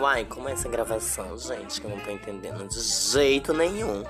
Uai, como é essa gravação, gente? Que eu não tô entendendo de jeito nenhum.